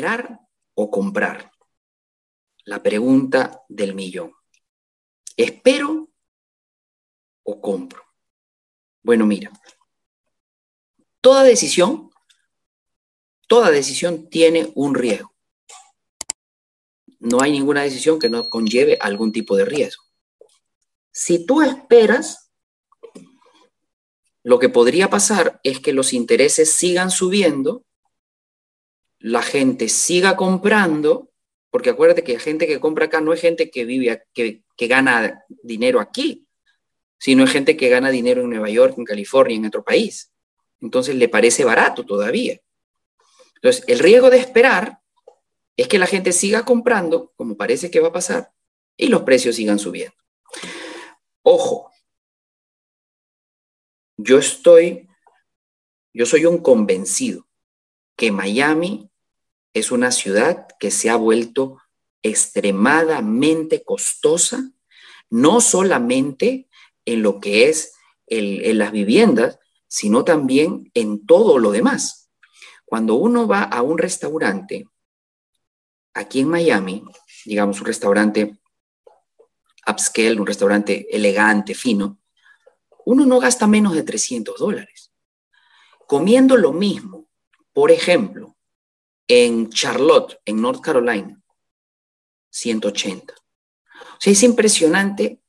¿Esperar o comprar? La pregunta del millón. ¿Espero o compro? Bueno, mira, toda decisión, toda decisión tiene un riesgo. No hay ninguna decisión que no conlleve algún tipo de riesgo. Si tú esperas, lo que podría pasar es que los intereses sigan subiendo, la gente siga comprando, porque acuérdate que gente que compra acá no es gente que vive, que, que gana dinero aquí, sino es gente que gana dinero en Nueva York, en California, en otro país. Entonces le parece barato todavía. Entonces, el riesgo de esperar es que la gente siga comprando, como parece que va a pasar, y los precios sigan subiendo. Ojo, yo estoy, yo soy un convencido que Miami es una ciudad que se ha vuelto extremadamente costosa, no solamente en lo que es en las viviendas, sino también en todo lo demás. Cuando uno va a un restaurante, aquí en Miami, digamos un restaurante upscale, un restaurante elegante, fino, uno no gasta menos de 300 dólares. Comiendo lo mismo, por ejemplo, en Charlotte, en North Carolina, 180. O sea, es impresionante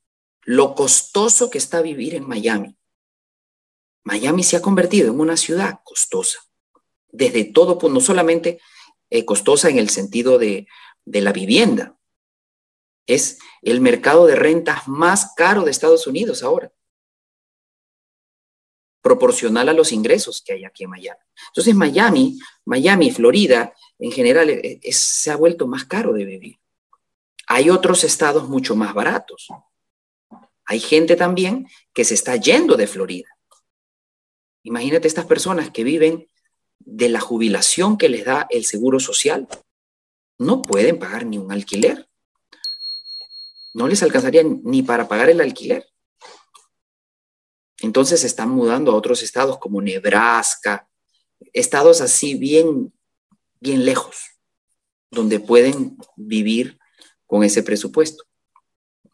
lo costoso que está vivir en Miami. Miami se ha convertido en una ciudad costosa, desde todo punto, no solamente eh, costosa en el sentido de, de la vivienda, es el mercado de rentas más caro de Estados Unidos ahora, proporcional a los ingresos que hay aquí en Miami. Entonces Miami, Miami, Florida, en general, eh, se ha vuelto más caro de vivir. Hay otros estados mucho más baratos. Hay gente también que se está yendo de Florida. Imagínate estas personas que viven de la jubilación que les da el seguro social. No pueden pagar ni un alquiler. No les alcanzaría ni para pagar el alquiler. Entonces se están mudando a otros estados como Nebraska, estados así bien, bien lejos, donde pueden vivir con ese presupuesto,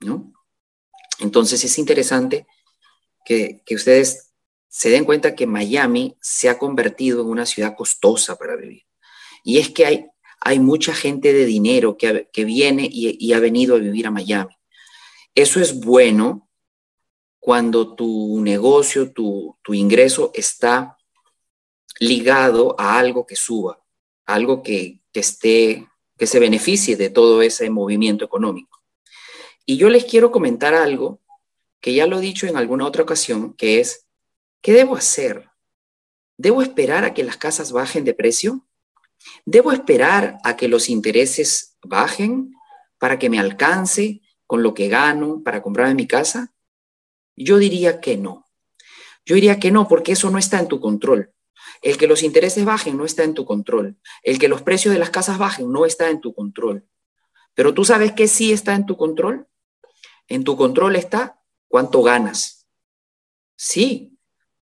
¿no? Entonces es interesante que, ustedes se den cuenta que Miami se ha convertido en una ciudad costosa para vivir. Y es que hay, hay mucha gente de dinero que, viene y, ha venido a vivir a Miami. Eso es bueno cuando tu negocio, tu, ingreso está ligado a algo que suba, algo que, que, esté, que se beneficie de todo ese movimiento económico. Y yo les quiero comentar algo que ya lo he dicho en alguna otra ocasión, que es, ¿qué debo hacer? ¿Debo esperar a que las casas bajen de precio? ¿Debo esperar a que los intereses bajen para que me alcance con lo que gano para comprarme mi casa? Yo diría que no. Yo diría que no, porque eso no está en tu control. El que los intereses bajen no está en tu control. El que los precios de las casas bajen no está en tu control. Pero tú sabes que sí está en tu control. En tu control está cuánto ganas. Sí,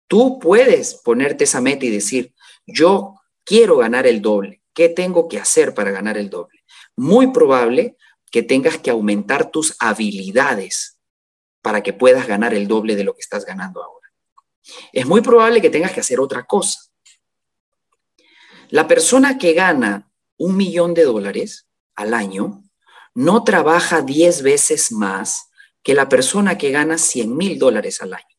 tú puedes ponerte esa meta y decir, yo quiero ganar el doble. ¿Qué tengo que hacer para ganar el doble? Muy probable que tengas que aumentar tus habilidades para que puedas ganar el doble de lo que estás ganando ahora. Es muy probable que tengas que hacer otra cosa. La persona que gana un millón de dólares al año no trabaja 10 veces más que la persona que gana 100 mil dólares al año.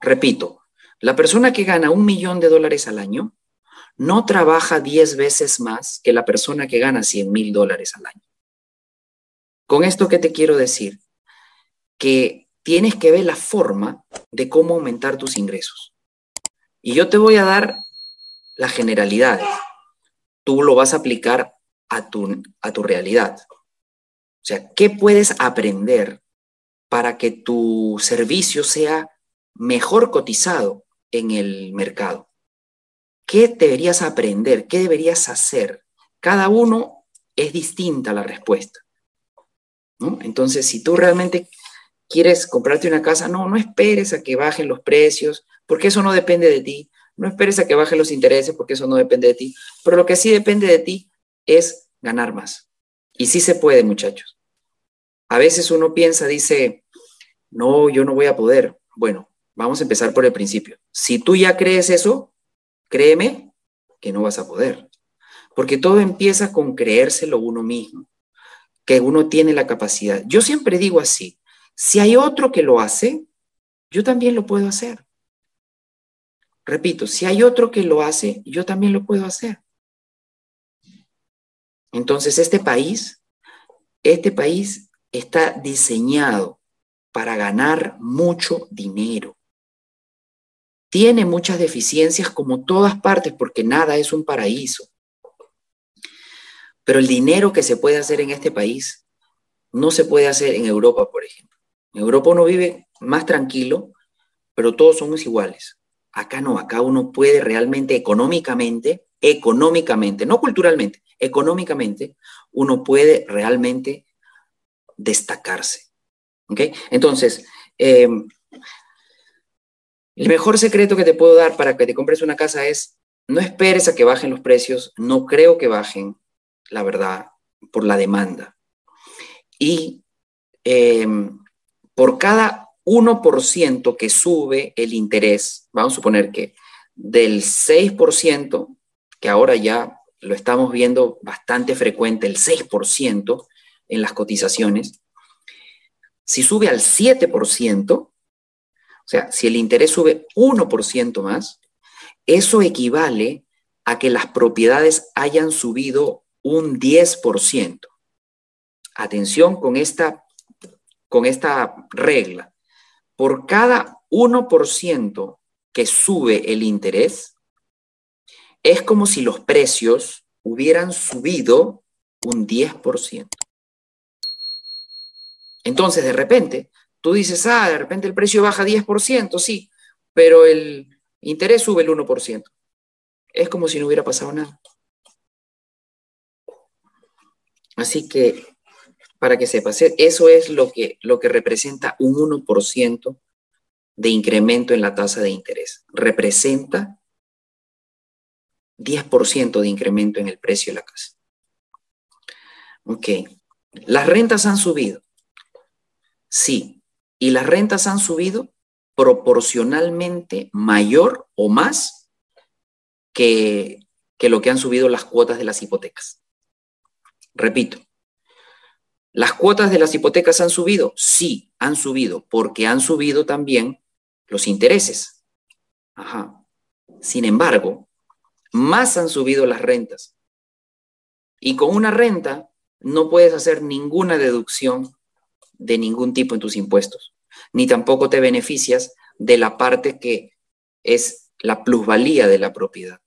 Repito, la persona que gana un millón de dólares al año no trabaja 10 veces más que la persona que gana 100 mil dólares al año. Con esto, ¿qué te quiero decir? Que tienes que ver la forma de cómo aumentar tus ingresos. Y yo te voy a dar las generalidades. Tú lo vas a aplicar a tu, a tu realidad. O sea, ¿qué puedes aprender para que tu servicio sea mejor cotizado en el mercado? ¿Qué deberías aprender? ¿Qué deberías hacer? Cada uno es distinta la respuesta. Entonces, si tú realmente quieres comprarte una casa, no, no esperes a que bajen los precios, porque eso no depende de ti. no esperes a que bajen los intereses porque eso no depende de ti, pero lo que sí depende de ti es ganar más. Y sí se puede, muchachos. A veces uno piensa, dice, no, yo no voy a poder. Bueno, vamos a empezar por el principio. Si tú ya crees eso, créeme que no vas a poder. Porque todo empieza con creérselo uno mismo, que uno tiene la capacidad. Yo siempre digo así, si hay otro que lo hace, yo también lo puedo hacer. Repito, si hay otro que lo hace, yo también lo puedo hacer. Entonces, este país, este país está diseñado para ganar mucho dinero. Tiene muchas deficiencias como todas partes porque nada es un paraíso. Pero el dinero que se puede hacer en este país no se puede hacer en Europa, por ejemplo. En Europa uno vive más tranquilo, pero todos somos iguales. Acá no, acá uno puede realmente económicamente, económicamente, no culturalmente, económicamente, uno puede realmente destacarse. ¿Ok? Entonces, em, el mejor secreto que te puedo dar para que te compres una casa es, no esperes a que bajen los precios, no creo que bajen, la verdad, por la demanda. Y em, por cada 1% que sube el interés, vamos a suponer que del 6%, que ahora ya lo estamos viendo bastante frecuente, el 6% en las cotizaciones, si sube al 7%, o sea, si el interés sube 1% más, eso equivale a que las propiedades hayan subido un 10%. Atención con esta, con esta regla por cada 1% que sube el interés, es como si los precios hubieran subido un 10%. Entonces, de repente, tú dices, ah, de repente el precio baja 10%, sí, pero el interés sube el 1%. Es como si no hubiera pasado nada. Así que para que sepas. Eso es lo que, lo que representa un 1% de incremento en la tasa de interés. Representa 10% de incremento en el precio de la casa. Ok. ¿Las rentas han subido? Sí. Y las rentas han subido proporcionalmente mayor o más que, que lo que han subido las cuotas de las hipotecas. Repito, ¿Las cuotas de las hipotecas han subido? Sí, han subido, porque han subido también los intereses. Ajá. Sin embargo, más han subido las rentas. Y con una renta no puedes hacer ninguna deducción de ningún tipo en tus impuestos, ni tampoco te beneficias de la parte que es la plusvalía de la propiedad.